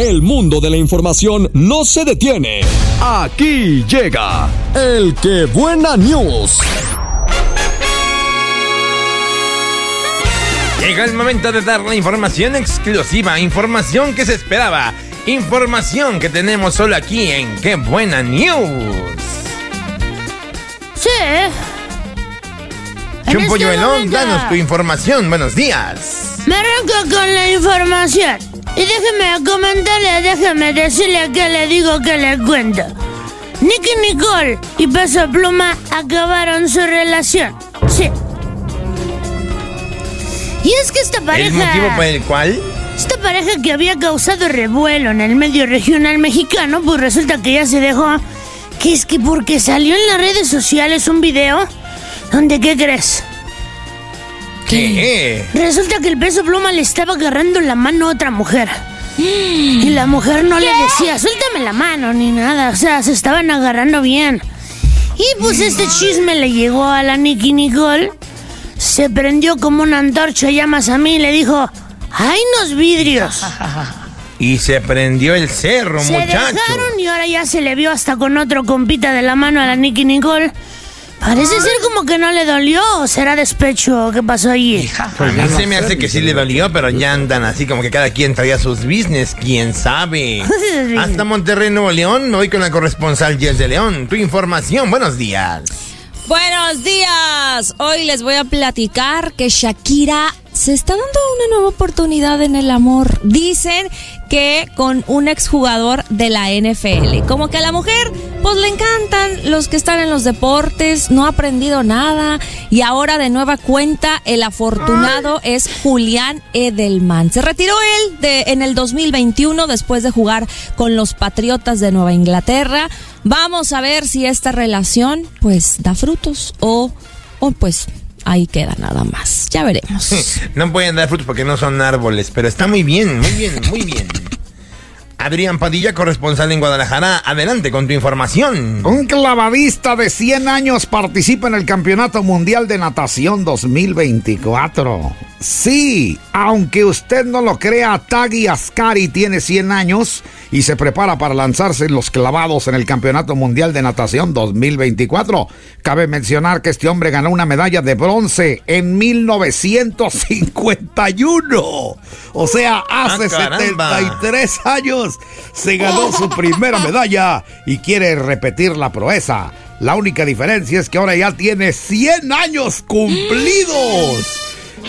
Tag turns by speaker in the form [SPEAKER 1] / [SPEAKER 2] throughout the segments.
[SPEAKER 1] El mundo de la información no se detiene. Aquí llega el que buena news.
[SPEAKER 2] Llega el momento de dar la información exclusiva, información que se esperaba, información que tenemos solo aquí en Qué Buena News.
[SPEAKER 3] Sí.
[SPEAKER 2] Chumpolluelón,
[SPEAKER 3] este
[SPEAKER 2] danos tu información. Buenos días.
[SPEAKER 3] Me arranco con la información. Y déjeme comentarle, déjeme decirle que le digo que le cuento. Nicky Nicole y Peso Pluma acabaron su relación. Sí. Y es que esta pareja.
[SPEAKER 2] ¿El motivo por el cual?
[SPEAKER 3] Esta pareja que había causado revuelo en el medio regional mexicano, pues resulta que ya se dejó. Que es que porque salió en las redes sociales un video donde, ¿qué crees?
[SPEAKER 2] ¿Qué?
[SPEAKER 3] Resulta que el peso pluma le estaba agarrando la mano a otra mujer. Y la mujer no le decía, suéltame la mano ni nada. O sea, se estaban agarrando bien. Y pues este chisme le llegó a la Nicky Nicole. Se prendió como una antorcha llamas a mí y le dijo, ¡ay, los vidrios!
[SPEAKER 2] Y se prendió el cerro,
[SPEAKER 3] Se
[SPEAKER 2] muchacho.
[SPEAKER 3] dejaron y ahora ya se le vio hasta con otro compita de la mano a la Nicky Nicole. Parece ser como que no le dolió o será despecho. ¿Qué pasó allí?
[SPEAKER 2] A mí se me hace que sí le dolió, pero ya andan así como que cada quien traía sus business, quién sabe. Hasta Monterrey, Nuevo León, me voy con la corresponsal Jess de León. Tu información, buenos días.
[SPEAKER 4] Buenos días. Hoy les voy a platicar que Shakira se está dando una nueva oportunidad en el amor. Dicen que con un exjugador de la NFL. Como que a la mujer, pues le encantan los que están en los deportes, no ha aprendido nada. Y ahora de nueva cuenta, el afortunado es Julián Edelman. Se retiró él de, en el 2021 después de jugar con los Patriotas de Nueva Inglaterra. Vamos a ver si esta relación pues da frutos o, o pues ahí queda nada más. Ya veremos.
[SPEAKER 2] No pueden dar frutos porque no son árboles, pero está muy bien, muy bien, muy bien. Adrián Padilla, corresponsal en Guadalajara, adelante con tu información.
[SPEAKER 5] Un clavadista de 100 años participa en el Campeonato Mundial de Natación 2024. Sí, aunque usted no lo crea, Tagui Ascari tiene 100 años y se prepara para lanzarse los clavados en el Campeonato Mundial de Natación 2024. Cabe mencionar que este hombre ganó una medalla de bronce en 1951. O sea, hace
[SPEAKER 2] Ah, caramba.
[SPEAKER 5] 73 años se ganó su primera medalla y quiere repetir la proeza. La única diferencia es que ahora ya tiene 100 años cumplidos.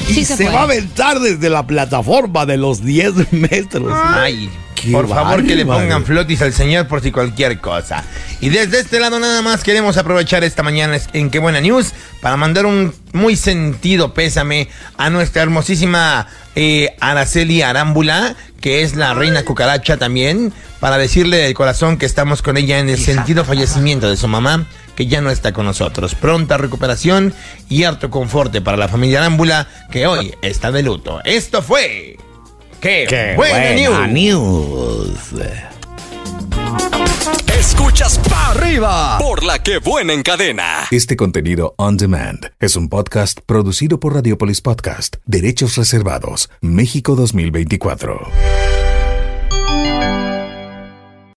[SPEAKER 5] Y se,
[SPEAKER 4] se
[SPEAKER 5] va a aventar desde la plataforma de los 10 metros.
[SPEAKER 2] Ay,
[SPEAKER 5] Qué
[SPEAKER 2] por favor que le pongan flotis al señor por si cualquier cosa. Y desde este lado nada más queremos aprovechar esta mañana en Qué Buena News para mandar un muy sentido pésame a nuestra hermosísima eh, Araceli Arámbula, que es la reina cucaracha también, para decirle de corazón que estamos con ella en el sentido fallecimiento de su mamá, que ya no está con nosotros. Pronta recuperación y harto conforte para la familia Arámbula, que hoy está de luto. Esto fue... ¡Qué,
[SPEAKER 5] ¡Qué
[SPEAKER 2] buena, news!
[SPEAKER 5] news!
[SPEAKER 1] Escuchas para arriba por la que buena en cadena.
[SPEAKER 6] Este contenido on demand es un podcast producido por Radiopolis Podcast, Derechos Reservados, México 2024.